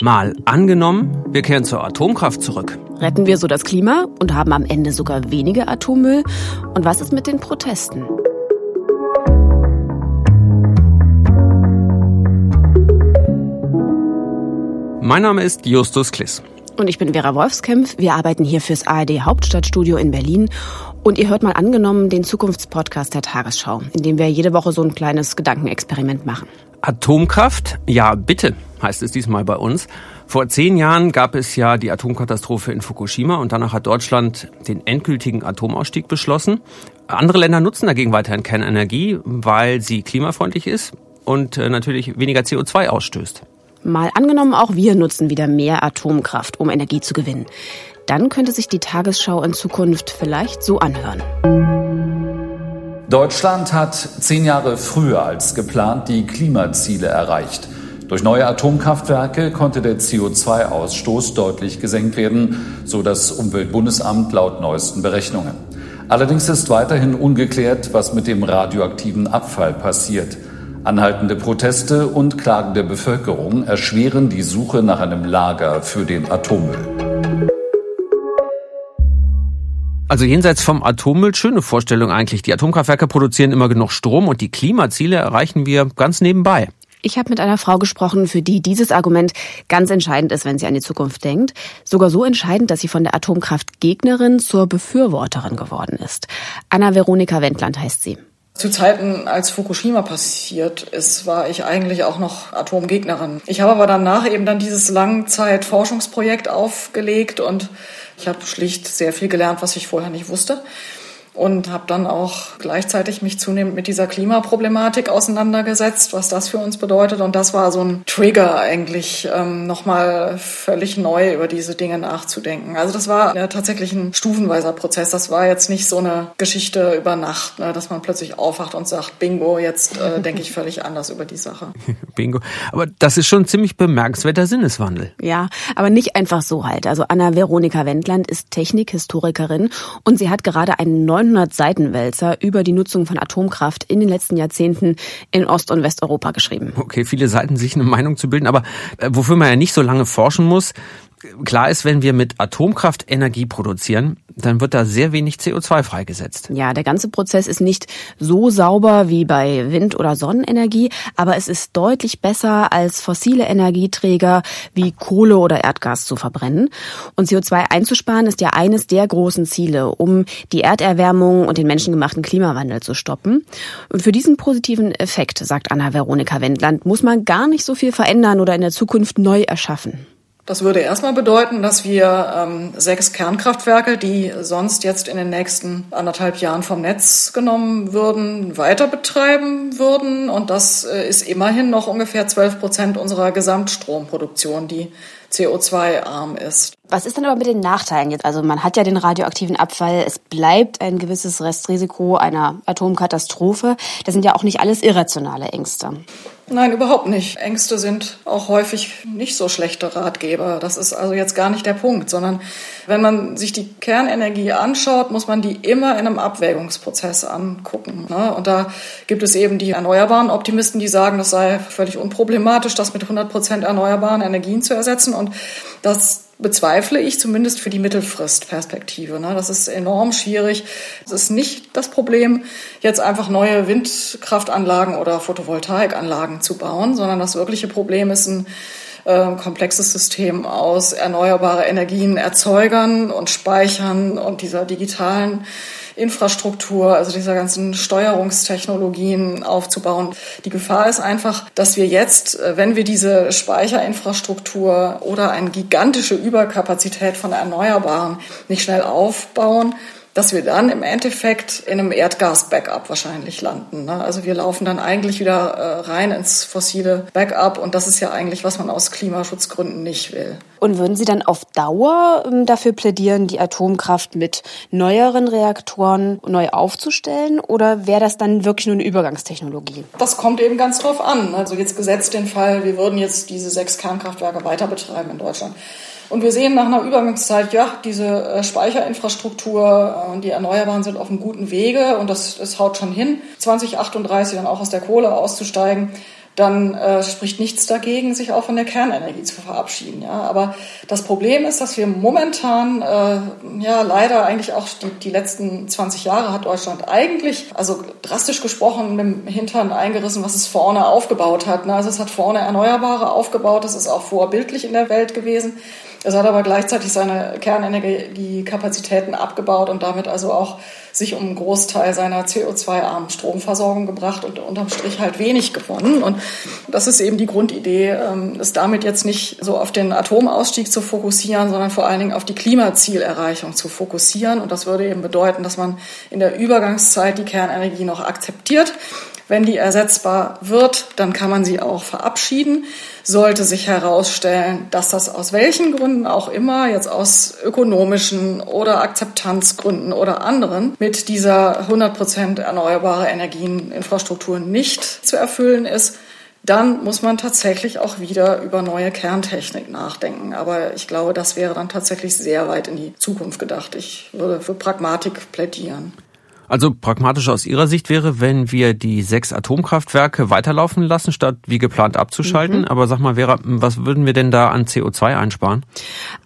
Mal angenommen, wir kehren zur Atomkraft zurück. Retten wir so das Klima und haben am Ende sogar weniger Atommüll? Und was ist mit den Protesten? Mein Name ist Justus Kliss. Und ich bin Vera Wolfskämpf. Wir arbeiten hier fürs ARD Hauptstadtstudio in Berlin. Und ihr hört mal angenommen den Zukunftspodcast der Tagesschau, in dem wir jede Woche so ein kleines Gedankenexperiment machen. Atomkraft? Ja, bitte, heißt es diesmal bei uns. Vor zehn Jahren gab es ja die Atomkatastrophe in Fukushima und danach hat Deutschland den endgültigen Atomausstieg beschlossen. Andere Länder nutzen dagegen weiterhin Kernenergie, weil sie klimafreundlich ist und äh, natürlich weniger CO2 ausstößt. Mal angenommen, auch wir nutzen wieder mehr Atomkraft, um Energie zu gewinnen. Dann könnte sich die Tagesschau in Zukunft vielleicht so anhören. Deutschland hat zehn Jahre früher als geplant die Klimaziele erreicht. Durch neue Atomkraftwerke konnte der CO2-Ausstoß deutlich gesenkt werden, so das Umweltbundesamt laut neuesten Berechnungen. Allerdings ist weiterhin ungeklärt, was mit dem radioaktiven Abfall passiert. Anhaltende Proteste und Klagen der Bevölkerung erschweren die Suche nach einem Lager für den Atommüll. Also jenseits vom Atommüll, schöne Vorstellung eigentlich. Die Atomkraftwerke produzieren immer genug Strom und die Klimaziele erreichen wir ganz nebenbei. Ich habe mit einer Frau gesprochen, für die dieses Argument ganz entscheidend ist, wenn sie an die Zukunft denkt. Sogar so entscheidend, dass sie von der Atomkraftgegnerin zur Befürworterin geworden ist. Anna Veronika Wendland heißt sie. Zu Zeiten, als Fukushima passiert ist, war ich eigentlich auch noch Atomgegnerin. Ich habe aber danach eben dann dieses Langzeitforschungsprojekt aufgelegt und ich habe schlicht sehr viel gelernt, was ich vorher nicht wusste und habe dann auch gleichzeitig mich zunehmend mit dieser Klimaproblematik auseinandergesetzt, was das für uns bedeutet. Und das war so ein Trigger eigentlich, ähm, nochmal völlig neu über diese Dinge nachzudenken. Also das war ja, tatsächlich ein stufenweiser Prozess. Das war jetzt nicht so eine Geschichte über Nacht, ne, dass man plötzlich aufwacht und sagt, bingo, jetzt äh, denke ich völlig anders über die Sache. bingo. Aber das ist schon ein ziemlich bemerkenswerter Sinneswandel. Ja, aber nicht einfach so halt. Also Anna Veronika Wendland ist Technikhistorikerin und sie hat gerade einen neuen 900 Seitenwälzer über die Nutzung von Atomkraft in den letzten Jahrzehnten in Ost- und Westeuropa geschrieben. Okay, viele Seiten, sich eine Meinung zu bilden, aber äh, wofür man ja nicht so lange forschen muss, klar ist, wenn wir mit Atomkraft Energie produzieren, dann wird da sehr wenig CO2 freigesetzt. Ja, der ganze Prozess ist nicht so sauber wie bei Wind- oder Sonnenenergie, aber es ist deutlich besser als fossile Energieträger wie Kohle oder Erdgas zu verbrennen. Und CO2 einzusparen ist ja eines der großen Ziele, um die Erderwärmung und den menschengemachten Klimawandel zu stoppen. Und für diesen positiven Effekt, sagt Anna Veronika Wendland, muss man gar nicht so viel verändern oder in der Zukunft neu erschaffen. Das würde erstmal bedeuten, dass wir ähm, sechs Kernkraftwerke, die sonst jetzt in den nächsten anderthalb Jahren vom Netz genommen würden, weiter betreiben würden. Und das äh, ist immerhin noch ungefähr zwölf Prozent unserer Gesamtstromproduktion, die CO2-arm ist. Was ist denn aber mit den Nachteilen jetzt? Also man hat ja den radioaktiven Abfall, es bleibt ein gewisses Restrisiko einer Atomkatastrophe. Das sind ja auch nicht alles irrationale Ängste. Nein, überhaupt nicht. Ängste sind auch häufig nicht so schlechte Ratgeber. Das ist also jetzt gar nicht der Punkt, sondern wenn man sich die Kernenergie anschaut, muss man die immer in einem Abwägungsprozess angucken. Ne? Und da gibt es eben die erneuerbaren Optimisten, die sagen, das sei völlig unproblematisch, das mit 100 Prozent erneuerbaren Energien zu ersetzen. Und das bezweifle ich zumindest für die Mittelfristperspektive. Ne? Das ist enorm schwierig. Es ist nicht das Problem, jetzt einfach neue Windkraftanlagen oder Photovoltaikanlagen zu bauen, sondern das wirkliche Problem ist ein äh, komplexes System aus erneuerbare Energien erzeugern und speichern und dieser digitalen Infrastruktur, also dieser ganzen Steuerungstechnologien aufzubauen. Die Gefahr ist einfach, dass wir jetzt, äh, wenn wir diese Speicherinfrastruktur oder eine gigantische Überkapazität von Erneuerbaren nicht schnell aufbauen, dass wir dann im Endeffekt in einem Erdgas-Backup wahrscheinlich landen. Ne? Also wir laufen dann eigentlich wieder äh, rein ins fossile Backup und das ist ja eigentlich, was man aus Klimaschutzgründen nicht will. Und würden Sie dann auf Dauer ähm, dafür plädieren, die Atomkraft mit neueren Reaktoren neu aufzustellen oder wäre das dann wirklich nur eine Übergangstechnologie? Das kommt eben ganz drauf an. Also jetzt gesetzt den Fall, wir würden jetzt diese sechs Kernkraftwerke weiter betreiben in Deutschland und wir sehen nach einer Übergangszeit, ja, diese äh, Speicherinfrastruktur und die Erneuerbaren sind auf einem guten Wege und das, das haut schon hin, 2038 dann auch aus der Kohle auszusteigen dann äh, spricht nichts dagegen, sich auch von der Kernenergie zu verabschieden. Ja, aber das Problem ist, dass wir momentan äh, ja leider eigentlich auch die, die letzten 20 Jahre hat Deutschland eigentlich, also drastisch gesprochen, mit dem Hintern eingerissen, was es vorne aufgebaut hat. Ne? Also es hat vorne Erneuerbare aufgebaut, das ist auch vorbildlich in der Welt gewesen. Es hat aber gleichzeitig seine Kernenergiekapazitäten abgebaut und damit also auch sich um einen Großteil seiner CO2-armen Stromversorgung gebracht und unterm Strich halt wenig gewonnen. Und das ist eben die Grundidee, ähm, es damit jetzt nicht so auf den Atomausstieg zu fokussieren, sondern vor allen Dingen auf die Klimazielerreichung zu fokussieren. Und das würde eben bedeuten, dass man in der Übergangszeit die Kernenergie noch akzeptiert wenn die ersetzbar wird, dann kann man sie auch verabschieden. Sollte sich herausstellen, dass das aus welchen Gründen auch immer, jetzt aus ökonomischen oder Akzeptanzgründen oder anderen, mit dieser 100 Prozent erneuerbare Energieninfrastruktur nicht zu erfüllen ist, dann muss man tatsächlich auch wieder über neue Kerntechnik nachdenken. Aber ich glaube, das wäre dann tatsächlich sehr weit in die Zukunft gedacht. Ich würde für Pragmatik plädieren. Also pragmatisch aus Ihrer Sicht wäre, wenn wir die sechs Atomkraftwerke weiterlaufen lassen, statt wie geplant abzuschalten. Mhm. Aber sag mal, Vera, was würden wir denn da an CO2 einsparen?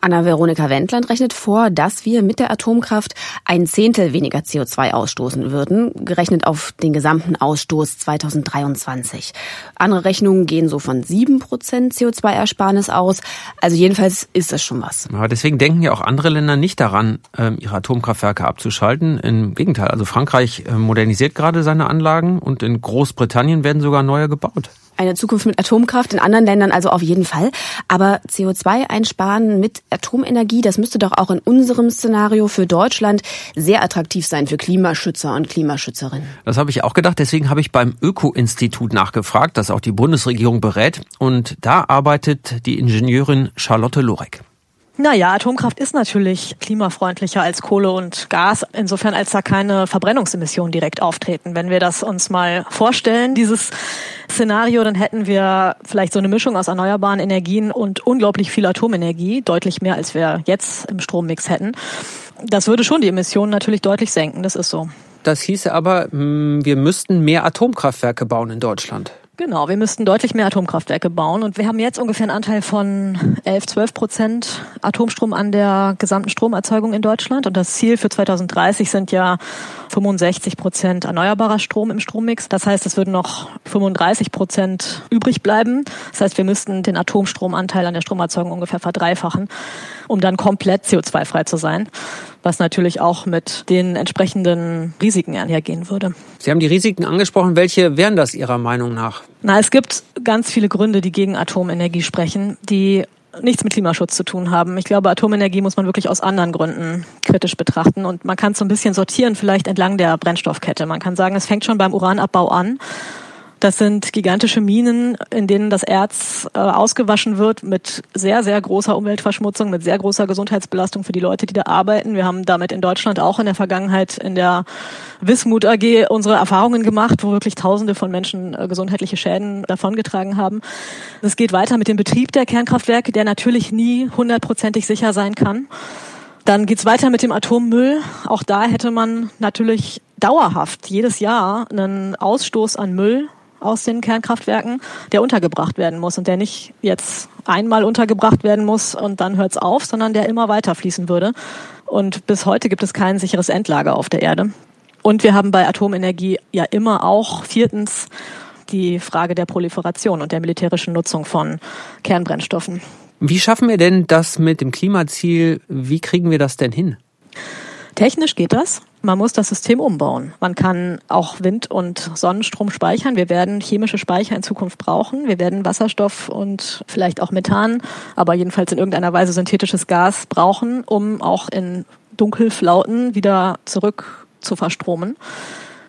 Anna-Veronika Wendland rechnet vor, dass wir mit der Atomkraft ein Zehntel weniger CO2 ausstoßen würden, gerechnet auf den gesamten Ausstoß 2023. Andere Rechnungen gehen so von sieben Prozent CO2-Ersparnis aus. Also jedenfalls ist das schon was. Aber deswegen denken ja auch andere Länder nicht daran, ähm, ihre Atomkraftwerke abzuschalten. Im Gegenteil, also Frankreich äh, modernisiert gerade seine Anlagen und in Großbritannien werden sogar neue gebaut. Eine Zukunft mit Atomkraft in anderen Ländern also auf jeden Fall. Aber CO2 einsparen mit Atomenergie, das müsste doch auch in unserem Szenario für Deutschland sehr attraktiv sein für Klimaschützer und Klimaschützerinnen. Das habe ich auch gedacht. Deswegen habe ich beim Öko-Institut nachgefragt, das auch die Bundesregierung berät. Und da arbeitet die Ingenieurin Charlotte Lorek. Naja, Atomkraft ist natürlich klimafreundlicher als Kohle und Gas, insofern als da keine Verbrennungsemissionen direkt auftreten. Wenn wir das uns mal vorstellen, dieses Szenario, dann hätten wir vielleicht so eine Mischung aus erneuerbaren Energien und unglaublich viel Atomenergie, deutlich mehr als wir jetzt im Strommix hätten. Das würde schon die Emissionen natürlich deutlich senken, das ist so. Das hieße aber, hm, wir müssten mehr Atomkraftwerke bauen in Deutschland. Genau, wir müssten deutlich mehr Atomkraftwerke bauen und wir haben jetzt ungefähr einen Anteil von 11, 12 Prozent Atomstrom an der gesamten Stromerzeugung in Deutschland und das Ziel für 2030 sind ja 65 Prozent erneuerbarer Strom im Strommix. Das heißt, es würden noch 35 Prozent übrig bleiben. Das heißt, wir müssten den Atomstromanteil an der Stromerzeugung ungefähr verdreifachen, um dann komplett CO2-frei zu sein was natürlich auch mit den entsprechenden Risiken einhergehen würde. Sie haben die Risiken angesprochen. Welche wären das Ihrer Meinung nach? Na, es gibt ganz viele Gründe, die gegen Atomenergie sprechen, die nichts mit Klimaschutz zu tun haben. Ich glaube, Atomenergie muss man wirklich aus anderen Gründen kritisch betrachten und man kann es so ein bisschen sortieren, vielleicht entlang der Brennstoffkette. Man kann sagen, es fängt schon beim Uranabbau an das sind gigantische Minen, in denen das Erz äh, ausgewaschen wird mit sehr, sehr großer Umweltverschmutzung, mit sehr großer Gesundheitsbelastung für die Leute, die da arbeiten. Wir haben damit in Deutschland auch in der Vergangenheit in der Wismut AG unsere Erfahrungen gemacht, wo wirklich Tausende von Menschen äh, gesundheitliche Schäden davongetragen haben. Es geht weiter mit dem Betrieb der Kernkraftwerke, der natürlich nie hundertprozentig sicher sein kann. Dann geht's weiter mit dem Atommüll. Auch da hätte man natürlich dauerhaft jedes Jahr einen Ausstoß an Müll aus den Kernkraftwerken, der untergebracht werden muss und der nicht jetzt einmal untergebracht werden muss und dann hört's auf, sondern der immer weiter fließen würde. Und bis heute gibt es kein sicheres Endlager auf der Erde. Und wir haben bei Atomenergie ja immer auch viertens die Frage der Proliferation und der militärischen Nutzung von Kernbrennstoffen. Wie schaffen wir denn das mit dem Klimaziel? Wie kriegen wir das denn hin? Technisch geht das. Man muss das System umbauen. Man kann auch Wind- und Sonnenstrom speichern. Wir werden chemische Speicher in Zukunft brauchen. Wir werden Wasserstoff und vielleicht auch Methan, aber jedenfalls in irgendeiner Weise synthetisches Gas brauchen, um auch in Dunkelflauten wieder zurück zu verstromen.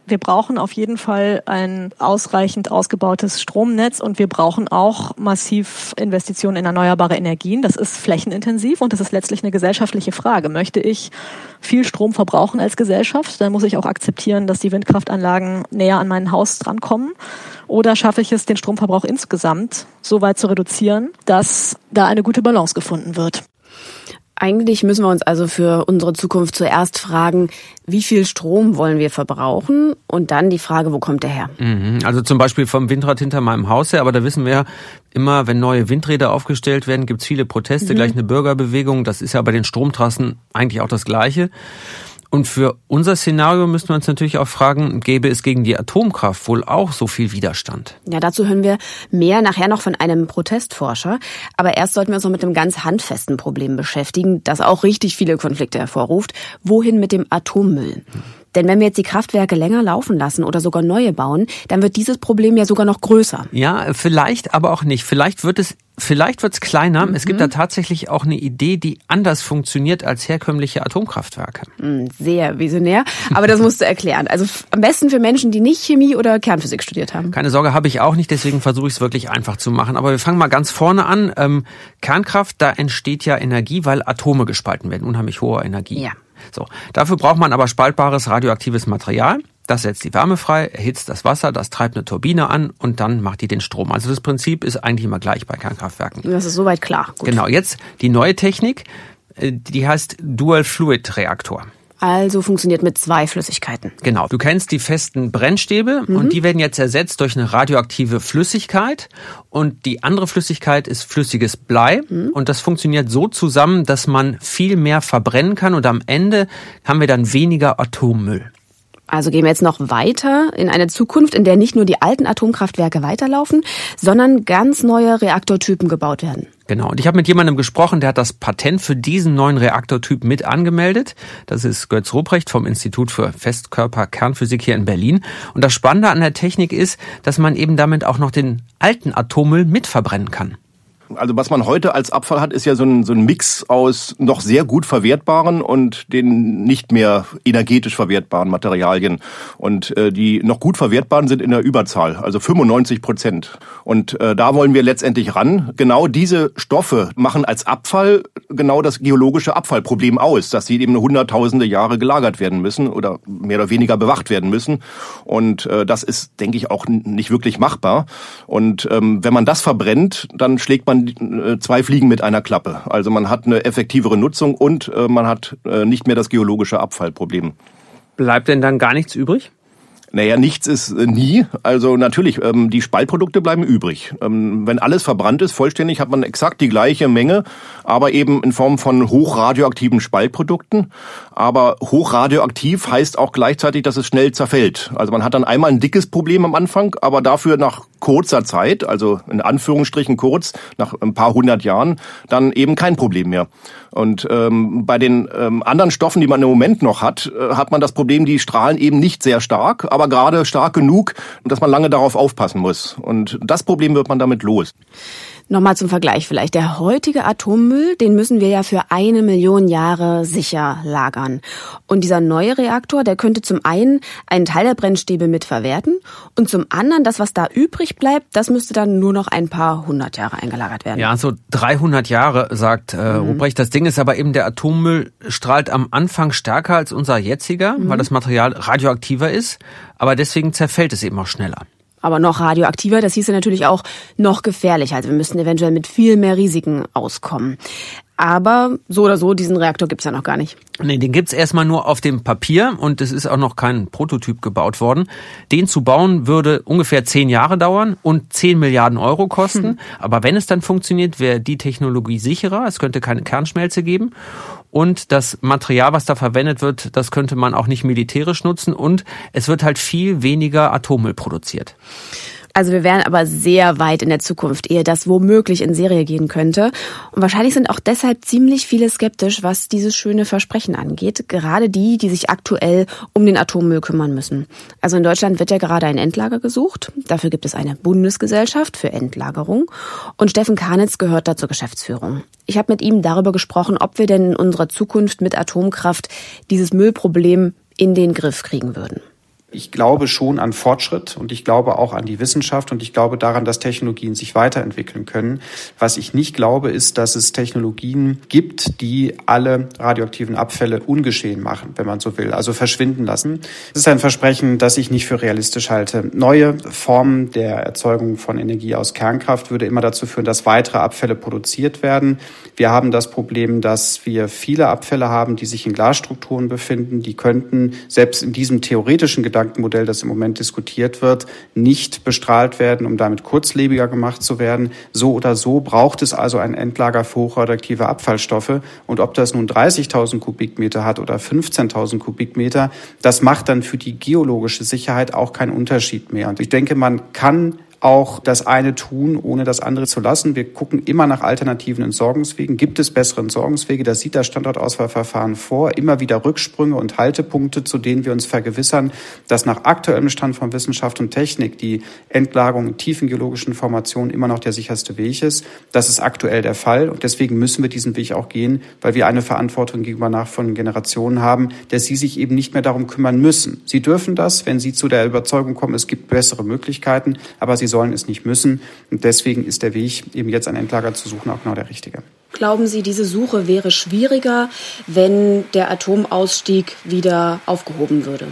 Wir brauchen auf jeden Fall ein ausreichend ausgebautes Stromnetz und wir brauchen auch massiv Investitionen in erneuerbare Energien. Das ist flächenintensiv und das ist letztlich eine gesellschaftliche Frage. Möchte ich viel Strom verbrauchen als Gesellschaft, dann muss ich auch akzeptieren, dass die Windkraftanlagen näher an mein Haus drankommen. Oder schaffe ich es, den Stromverbrauch insgesamt so weit zu reduzieren, dass da eine gute Balance gefunden wird? Eigentlich müssen wir uns also für unsere Zukunft zuerst fragen, wie viel Strom wollen wir verbrauchen und dann die Frage, wo kommt der her? Mhm. Also zum Beispiel vom Windrad hinter meinem Haus her, aber da wissen wir immer, wenn neue Windräder aufgestellt werden, gibt es viele Proteste, mhm. gleich eine Bürgerbewegung. Das ist ja bei den Stromtrassen eigentlich auch das Gleiche. Und für unser Szenario müssen wir uns natürlich auch fragen, gäbe es gegen die Atomkraft wohl auch so viel Widerstand? Ja, dazu hören wir mehr nachher noch von einem Protestforscher. Aber erst sollten wir uns noch mit einem ganz handfesten Problem beschäftigen, das auch richtig viele Konflikte hervorruft. Wohin mit dem Atommüll? Denn wenn wir jetzt die Kraftwerke länger laufen lassen oder sogar neue bauen, dann wird dieses Problem ja sogar noch größer. Ja, vielleicht, aber auch nicht. Vielleicht wird es Vielleicht wird's kleiner. Mhm. Es gibt da tatsächlich auch eine Idee, die anders funktioniert als herkömmliche Atomkraftwerke. Mhm, sehr visionär, aber das musst du erklären. Also am besten für Menschen, die nicht Chemie oder Kernphysik studiert haben. Keine Sorge, habe ich auch nicht, deswegen versuche ich es wirklich einfach zu machen. Aber wir fangen mal ganz vorne an. Ähm, Kernkraft, da entsteht ja Energie, weil Atome gespalten werden, unheimlich hohe Energie. Ja. So, dafür braucht man aber spaltbares radioaktives Material. Das setzt die Wärme frei, erhitzt das Wasser, das treibt eine Turbine an und dann macht die den Strom. Also das Prinzip ist eigentlich immer gleich bei Kernkraftwerken. Das ist soweit klar. Gut. Genau, jetzt die neue Technik, äh, die heißt Dual Fluid Reaktor. Also funktioniert mit zwei Flüssigkeiten. Genau. Du kennst die festen Brennstäbe mhm. und die werden jetzt ersetzt durch eine radioaktive Flüssigkeit und die andere Flüssigkeit ist flüssiges Blei mhm. und das funktioniert so zusammen, dass man viel mehr verbrennen kann und am Ende haben wir dann weniger Atommüll. Also gehen wir jetzt noch weiter in eine Zukunft, in der nicht nur die alten Atomkraftwerke weiterlaufen, sondern ganz neue Reaktortypen gebaut werden. Genau. Und ich habe mit jemandem gesprochen, der hat das Patent für diesen neuen Reaktortyp mit angemeldet. Das ist Götz Ruprecht vom Institut für Festkörperkernphysik hier in Berlin. Und das Spannende an der Technik ist, dass man eben damit auch noch den alten Atommüll mitverbrennen kann. Also was man heute als Abfall hat, ist ja so ein, so ein Mix aus noch sehr gut verwertbaren und den nicht mehr energetisch verwertbaren Materialien. Und äh, die noch gut verwertbaren sind in der Überzahl, also 95 Prozent. Und äh, da wollen wir letztendlich ran. Genau diese Stoffe machen als Abfall genau das geologische Abfallproblem aus, dass sie eben hunderttausende Jahre gelagert werden müssen oder mehr oder weniger bewacht werden müssen. Und äh, das ist, denke ich, auch nicht wirklich machbar. Und ähm, wenn man das verbrennt, dann schlägt man äh, zwei Fliegen mit einer Klappe. Also man hat eine effektivere Nutzung und äh, man hat äh, nicht mehr das geologische Abfallproblem. Bleibt denn dann gar nichts übrig? Naja, nichts ist nie. Also natürlich, ähm, die Spaltprodukte bleiben übrig. Ähm, wenn alles verbrannt ist, vollständig, hat man exakt die gleiche Menge, aber eben in Form von hochradioaktiven Spaltprodukten. Aber hochradioaktiv heißt auch gleichzeitig, dass es schnell zerfällt. Also man hat dann einmal ein dickes Problem am Anfang, aber dafür nach kurzer Zeit, also in Anführungsstrichen kurz, nach ein paar hundert Jahren, dann eben kein Problem mehr. Und ähm, bei den ähm, anderen Stoffen, die man im Moment noch hat, äh, hat man das Problem, die strahlen eben nicht sehr stark, aber gerade stark genug, dass man lange darauf aufpassen muss. Und das Problem wird man damit los. Nochmal zum Vergleich vielleicht. Der heutige Atommüll, den müssen wir ja für eine Million Jahre sicher lagern. Und dieser neue Reaktor, der könnte zum einen einen Teil der Brennstäbe mitverwerten und zum anderen das, was da übrig bleibt, das müsste dann nur noch ein paar hundert Jahre eingelagert werden. Ja, so 300 Jahre, sagt äh, mhm. Ruprecht. Das Ding ist aber eben, der Atommüll strahlt am Anfang stärker als unser jetziger, mhm. weil das Material radioaktiver ist. Aber deswegen zerfällt es eben auch schneller aber noch radioaktiver. Das hieße natürlich auch noch gefährlicher. Also wir müssten eventuell mit viel mehr Risiken auskommen. Aber so oder so, diesen Reaktor gibt's ja noch gar nicht. Nee, den gibt's erstmal nur auf dem Papier und es ist auch noch kein Prototyp gebaut worden. Den zu bauen würde ungefähr zehn Jahre dauern und zehn Milliarden Euro kosten. Hm. Aber wenn es dann funktioniert, wäre die Technologie sicherer. Es könnte keine Kernschmelze geben. Und das Material, was da verwendet wird, das könnte man auch nicht militärisch nutzen. Und es wird halt viel weniger Atommüll produziert. Also wir wären aber sehr weit in der Zukunft, ehe das womöglich in Serie gehen könnte. Und wahrscheinlich sind auch deshalb ziemlich viele skeptisch, was dieses schöne Versprechen angeht. Gerade die, die sich aktuell um den Atommüll kümmern müssen. Also in Deutschland wird ja gerade ein Endlager gesucht. Dafür gibt es eine Bundesgesellschaft für Endlagerung. Und Steffen Karnitz gehört da zur Geschäftsführung. Ich habe mit ihm darüber gesprochen, ob wir denn in unserer Zukunft mit Atomkraft dieses Müllproblem in den Griff kriegen würden. Ich glaube schon an Fortschritt und ich glaube auch an die Wissenschaft und ich glaube daran, dass Technologien sich weiterentwickeln können. Was ich nicht glaube, ist, dass es Technologien gibt, die alle radioaktiven Abfälle ungeschehen machen, wenn man so will, also verschwinden lassen. Das ist ein Versprechen, das ich nicht für realistisch halte. Neue Formen der Erzeugung von Energie aus Kernkraft würde immer dazu führen, dass weitere Abfälle produziert werden. Wir haben das Problem, dass wir viele Abfälle haben, die sich in Glasstrukturen befinden. Die könnten selbst in diesem theoretischen Gedanken Gedankenmodell, das im Moment diskutiert wird, nicht bestrahlt werden, um damit kurzlebiger gemacht zu werden. So oder so braucht es also ein Endlager für hochradioaktive Abfallstoffe. Und ob das nun 30.000 Kubikmeter hat oder 15.000 Kubikmeter, das macht dann für die geologische Sicherheit auch keinen Unterschied mehr. Und ich denke, man kann auch das eine tun, ohne das andere zu lassen. Wir gucken immer nach alternativen Entsorgungswegen. Gibt es bessere Entsorgungswege? Das sieht das Standortauswahlverfahren vor. Immer wieder Rücksprünge und Haltepunkte, zu denen wir uns vergewissern, dass nach aktuellem Stand von Wissenschaft und Technik die Entlagerung tiefen geologischen Formationen immer noch der sicherste Weg ist. Das ist aktuell der Fall. Und deswegen müssen wir diesen Weg auch gehen, weil wir eine Verantwortung gegenüber nachfolgenden Generationen haben, dass sie sich eben nicht mehr darum kümmern müssen. Sie dürfen das, wenn sie zu der Überzeugung kommen, es gibt bessere Möglichkeiten, aber sie sollen es nicht müssen. Und deswegen ist der Weg, eben jetzt ein Endlager zu suchen, auch genau der richtige. Glauben Sie, diese Suche wäre schwieriger, wenn der Atomausstieg wieder aufgehoben würde?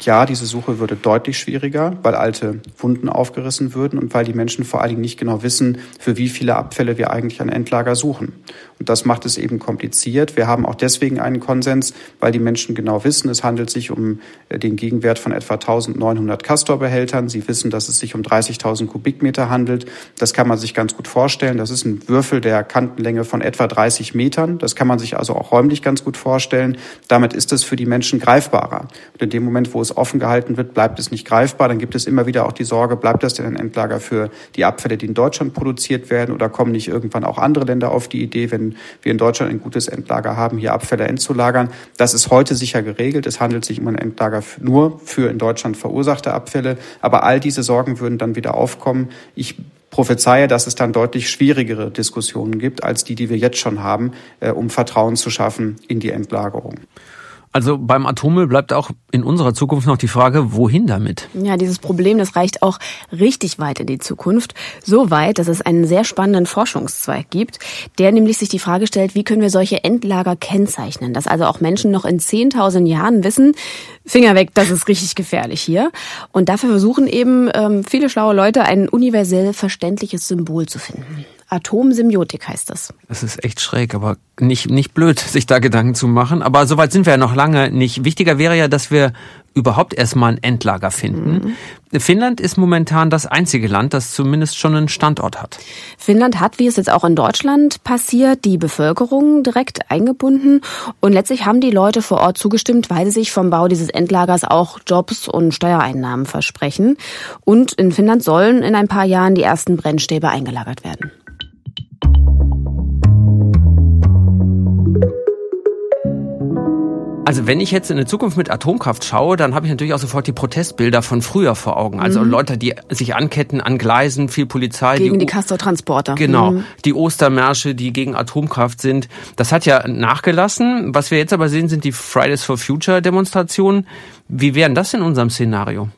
Ja, diese Suche würde deutlich schwieriger, weil alte Wunden aufgerissen würden und weil die Menschen vor allen Dingen nicht genau wissen, für wie viele Abfälle wir eigentlich ein Endlager suchen. Und das macht es eben kompliziert. Wir haben auch deswegen einen Konsens, weil die Menschen genau wissen, es handelt sich um äh, den Gegenwert von etwa 1900 Castor-Behältern. Sie wissen, dass es sich um 30.000 Kubikmeter handelt. Das kann man sich ganz gut vorstellen. Das ist ein Würfel der Kantenlänge von etwa 30 Metern. Das kann man sich also auch räumlich ganz gut vorstellen. Damit ist es für die Menschen greifbarer. Und in dem Moment, wo es offen gehalten wird, bleibt es nicht greifbar. Dann gibt es immer wieder auch die Sorge, bleibt das denn ein Endlager für die Abfälle, die in Deutschland produziert werden oder kommen nicht irgendwann auch andere Länder auf die Idee, wenn wir in Deutschland ein gutes Endlager haben, hier Abfälle entzulagern. Das ist heute sicher geregelt. Es handelt sich um ein Endlager nur für in Deutschland verursachte Abfälle. Aber all diese Sorgen würden dann wieder aufkommen. Ich prophezeie, dass es dann deutlich schwierigere Diskussionen gibt als die, die wir jetzt schon haben, äh, um Vertrauen zu schaffen in die Endlagerung. Also beim Atommüll bleibt auch in unserer Zukunft noch die Frage, wohin damit? Ja, dieses Problem, das reicht auch richtig weit in die Zukunft. So weit, dass es einen sehr spannenden Forschungszweig gibt, der nämlich sich die Frage stellt, wie können wir solche Endlager kennzeichnen? Dass also auch Menschen noch in 10.000 Jahren wissen, Finger weg, das ist richtig gefährlich hier. Und dafür versuchen eben ähm, viele schlaue Leute ein universell verständliches Symbol zu finden. Atomsemiotik heißt das. Das ist echt schräg, aber nicht, nicht blöd, sich da Gedanken zu machen. Aber soweit sind wir ja noch lange nicht. Wichtiger wäre ja, dass wir überhaupt erstmal ein Endlager finden. Mhm. Finnland ist momentan das einzige Land, das zumindest schon einen Standort hat. Finnland hat, wie es jetzt auch in Deutschland passiert, die Bevölkerung direkt eingebunden und letztlich haben die Leute vor Ort zugestimmt, weil sie sich vom Bau dieses Endlagers auch Jobs und Steuereinnahmen versprechen. Und in Finnland sollen in ein paar Jahren die ersten Brennstäbe eingelagert werden. Also wenn ich jetzt in eine Zukunft mit Atomkraft schaue, dann habe ich natürlich auch sofort die Protestbilder von früher vor Augen. Also mhm. Leute, die sich anketten an Gleisen, viel Polizei. Gegen die, die Castor-Transporter. Genau. Mhm. Die Ostermärsche, die gegen Atomkraft sind. Das hat ja nachgelassen. Was wir jetzt aber sehen, sind die Fridays for Future Demonstrationen. Wie wären das in unserem Szenario?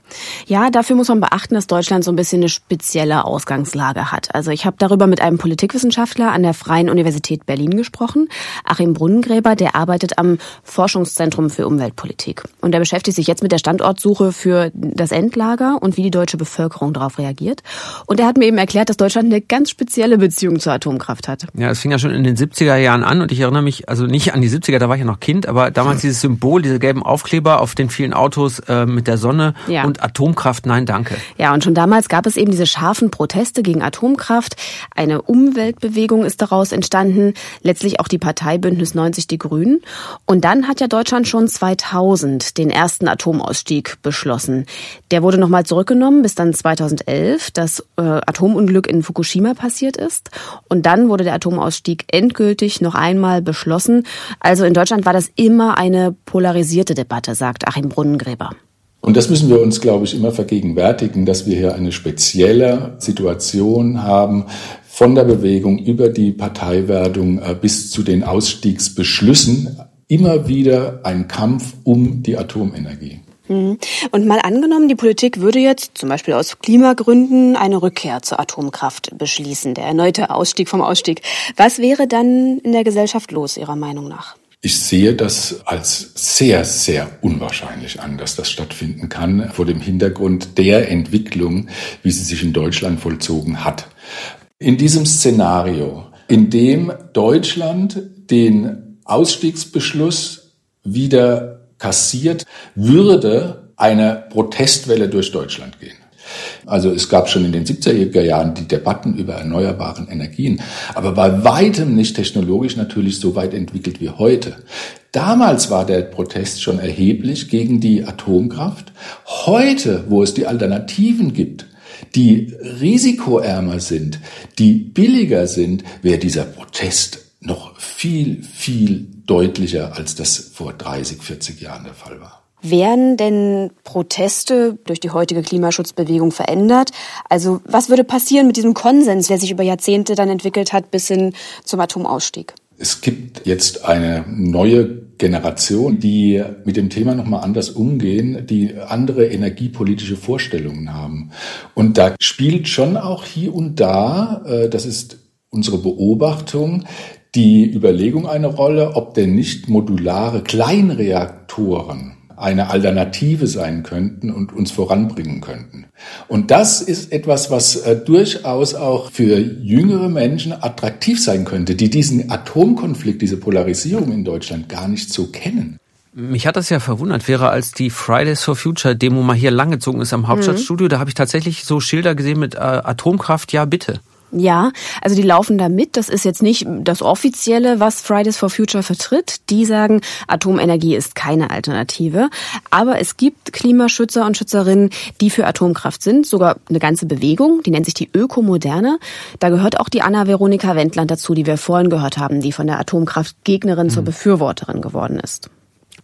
Ja, dafür muss man beachten, dass Deutschland so ein bisschen eine spezielle Ausgangslage hat. Also ich habe darüber mit einem Politikwissenschaftler an der Freien Universität Berlin gesprochen, Achim Brunnengräber, der arbeitet am Forschungszentrum für Umweltpolitik. Und er beschäftigt sich jetzt mit der Standortsuche für das Endlager und wie die deutsche Bevölkerung darauf reagiert. Und er hat mir eben erklärt, dass Deutschland eine ganz spezielle Beziehung zur Atomkraft hat. Ja, es fing ja schon in den 70er Jahren an und ich erinnere mich, also nicht an die 70er, da war ich ja noch Kind, aber damals dieses Symbol, diese gelben Aufkleber auf den vielen Autos äh, mit der Sonne ja. und Atomkraft, nein, danke. Ja, und schon damals gab es eben diese scharfen Proteste gegen Atomkraft. Eine Umweltbewegung ist daraus entstanden, letztlich auch die Partei Bündnis 90 Die Grünen. Und dann hat ja Deutschland schon 2000 den ersten Atomausstieg beschlossen. Der wurde nochmal zurückgenommen, bis dann 2011 das äh, Atomunglück in Fukushima passiert ist. Und dann wurde der Atomausstieg endgültig noch einmal beschlossen. Also in Deutschland war das immer eine polarisierte Debatte, sagt Achim Brunnengräber. Und das müssen wir uns, glaube ich, immer vergegenwärtigen, dass wir hier eine spezielle Situation haben, von der Bewegung über die Parteiwerdung äh, bis zu den Ausstiegsbeschlüssen immer wieder ein Kampf um die Atomenergie. Mhm. Und mal angenommen, die Politik würde jetzt zum Beispiel aus Klimagründen eine Rückkehr zur Atomkraft beschließen, der erneute Ausstieg vom Ausstieg. Was wäre dann in der Gesellschaft los, Ihrer Meinung nach? Ich sehe das als sehr, sehr unwahrscheinlich an, dass das stattfinden kann, vor dem Hintergrund der Entwicklung, wie sie sich in Deutschland vollzogen hat. In diesem Szenario, in dem Deutschland den Ausstiegsbeschluss wieder kassiert, würde eine Protestwelle durch Deutschland gehen. Also es gab schon in den 70er Jahren die Debatten über erneuerbaren Energien, aber bei weitem nicht technologisch natürlich so weit entwickelt wie heute. Damals war der Protest schon erheblich gegen die Atomkraft. Heute, wo es die Alternativen gibt, die risikoärmer sind, die billiger sind, wäre dieser Protest noch viel, viel deutlicher, als das vor 30, 40 Jahren der Fall war. Werden denn Proteste durch die heutige Klimaschutzbewegung verändert? Also was würde passieren mit diesem Konsens, der sich über Jahrzehnte dann entwickelt hat bis hin zum Atomausstieg? Es gibt jetzt eine neue Generation, die mit dem Thema nochmal anders umgehen, die andere energiepolitische Vorstellungen haben. Und da spielt schon auch hier und da, äh, das ist unsere Beobachtung, die Überlegung eine Rolle, ob denn nicht modulare Kleinreaktoren eine Alternative sein könnten und uns voranbringen könnten. Und das ist etwas, was äh, durchaus auch für jüngere Menschen attraktiv sein könnte, die diesen Atomkonflikt, diese Polarisierung in Deutschland gar nicht so kennen. Mich hat das ja verwundert, Vera, als die Fridays for Future Demo mal hier langgezogen ist am Hauptstadtstudio, mhm. da habe ich tatsächlich so Schilder gesehen mit äh, Atomkraft, ja bitte. Ja, also die laufen da mit. Das ist jetzt nicht das Offizielle, was Fridays for Future vertritt. Die sagen, Atomenergie ist keine Alternative. Aber es gibt Klimaschützer und Schützerinnen, die für Atomkraft sind. Sogar eine ganze Bewegung, die nennt sich die Ökomoderne. Da gehört auch die Anna-Veronika Wendland dazu, die wir vorhin gehört haben, die von der Atomkraftgegnerin mhm. zur Befürworterin geworden ist.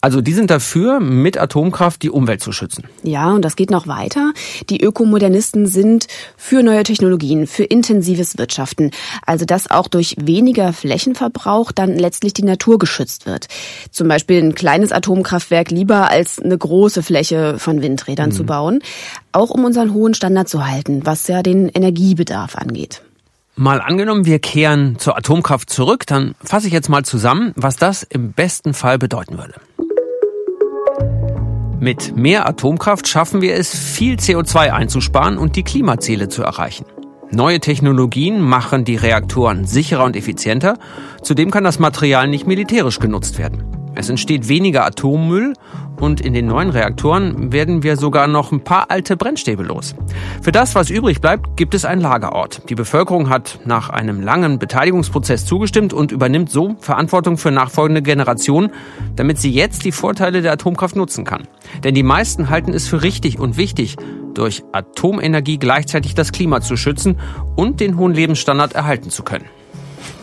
Also die sind dafür, mit Atomkraft die Umwelt zu schützen. Ja, und das geht noch weiter. Die Ökomodernisten sind für neue Technologien, für intensives Wirtschaften. Also dass auch durch weniger Flächenverbrauch dann letztlich die Natur geschützt wird. Zum Beispiel ein kleines Atomkraftwerk lieber als eine große Fläche von Windrädern mhm. zu bauen. Auch um unseren hohen Standard zu halten, was ja den Energiebedarf angeht. Mal angenommen, wir kehren zur Atomkraft zurück, dann fasse ich jetzt mal zusammen, was das im besten Fall bedeuten würde. Mit mehr Atomkraft schaffen wir es, viel CO2 einzusparen und die Klimaziele zu erreichen. Neue Technologien machen die Reaktoren sicherer und effizienter. Zudem kann das Material nicht militärisch genutzt werden. Es entsteht weniger Atommüll und in den neuen Reaktoren werden wir sogar noch ein paar alte Brennstäbe los. Für das, was übrig bleibt, gibt es einen Lagerort. Die Bevölkerung hat nach einem langen Beteiligungsprozess zugestimmt und übernimmt so Verantwortung für nachfolgende Generationen, damit sie jetzt die Vorteile der Atomkraft nutzen kann. Denn die meisten halten es für richtig und wichtig, durch Atomenergie gleichzeitig das Klima zu schützen und den hohen Lebensstandard erhalten zu können.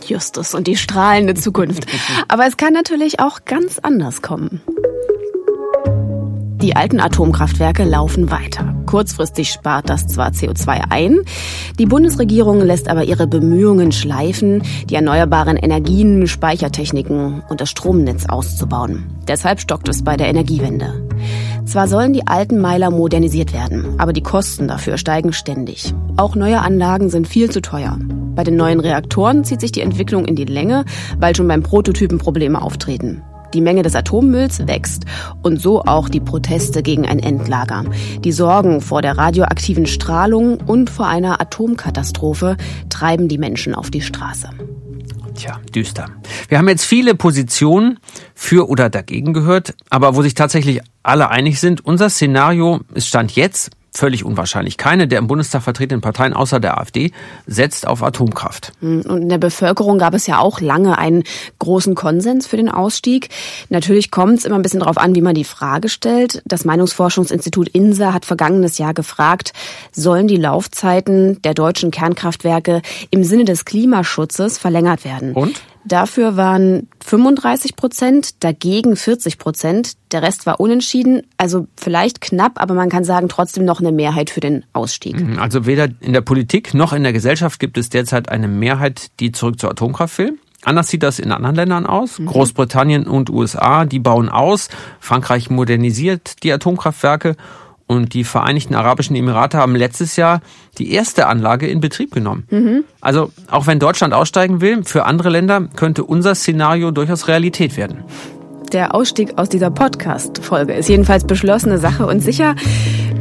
Justus und die strahlende Zukunft. Aber es kann natürlich auch ganz anders kommen. Die alten Atomkraftwerke laufen weiter. Kurzfristig spart das zwar CO2 ein, die Bundesregierung lässt aber ihre Bemühungen schleifen, die erneuerbaren Energien, Speichertechniken und das Stromnetz auszubauen. Deshalb stockt es bei der Energiewende. Zwar sollen die alten Meiler modernisiert werden, aber die Kosten dafür steigen ständig. Auch neue Anlagen sind viel zu teuer. Bei den neuen Reaktoren zieht sich die Entwicklung in die Länge, weil schon beim Prototypen Probleme auftreten. Die Menge des Atommülls wächst und so auch die Proteste gegen ein Endlager. Die Sorgen vor der radioaktiven Strahlung und vor einer Atomkatastrophe treiben die Menschen auf die Straße. Tja, düster. Wir haben jetzt viele Positionen für oder dagegen gehört, aber wo sich tatsächlich alle einig sind, unser Szenario ist Stand jetzt völlig unwahrscheinlich. Keine der im Bundestag vertretenen Parteien außer der AfD setzt auf Atomkraft. Hm, und in der Bevölkerung gab es ja auch lange einen großen Konsens für den Ausstieg. Natürlich kommt es immer ein bisschen darauf an, wie man die Frage stellt. Das Meinungsforschungsinstitut INSA hat vergangenes Jahr gefragt, sollen die Laufzeiten der deutschen Kernkraftwerke im Sinne des Klimaschutzes verlängert werden? Und? Dafür waren 35 Prozent, dagegen 40 Prozent. Der Rest war unentschieden. Also vielleicht knapp, aber man kann sagen, trotzdem noch eine Mehrheit für den Ausstieg. Mhm, also weder in der Politik noch in der Gesellschaft gibt es derzeit eine Mehrheit, die zurück zur Atomkraft will. Anders sieht das in anderen Ländern aus. Mhm. Großbritannien und USA, die bauen aus. Frankreich modernisiert die Atomkraftwerke. Und die Vereinigten Arabischen Emirate haben letztes Jahr die erste Anlage in Betrieb genommen. Mhm. Also auch wenn Deutschland aussteigen will, für andere Länder könnte unser Szenario durchaus Realität werden. Der Ausstieg aus dieser Podcast-Folge ist jedenfalls beschlossene Sache und sicher.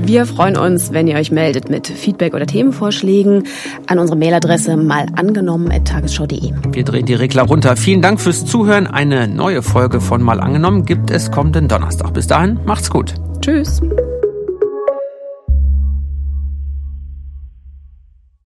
Wir freuen uns, wenn ihr euch meldet mit Feedback oder Themenvorschlägen an unsere Mailadresse malangenommen.tagesschau.de. Wir drehen die Regler runter. Vielen Dank fürs Zuhören. Eine neue Folge von Mal angenommen gibt es kommenden Donnerstag. Bis dahin, macht's gut. Tschüss.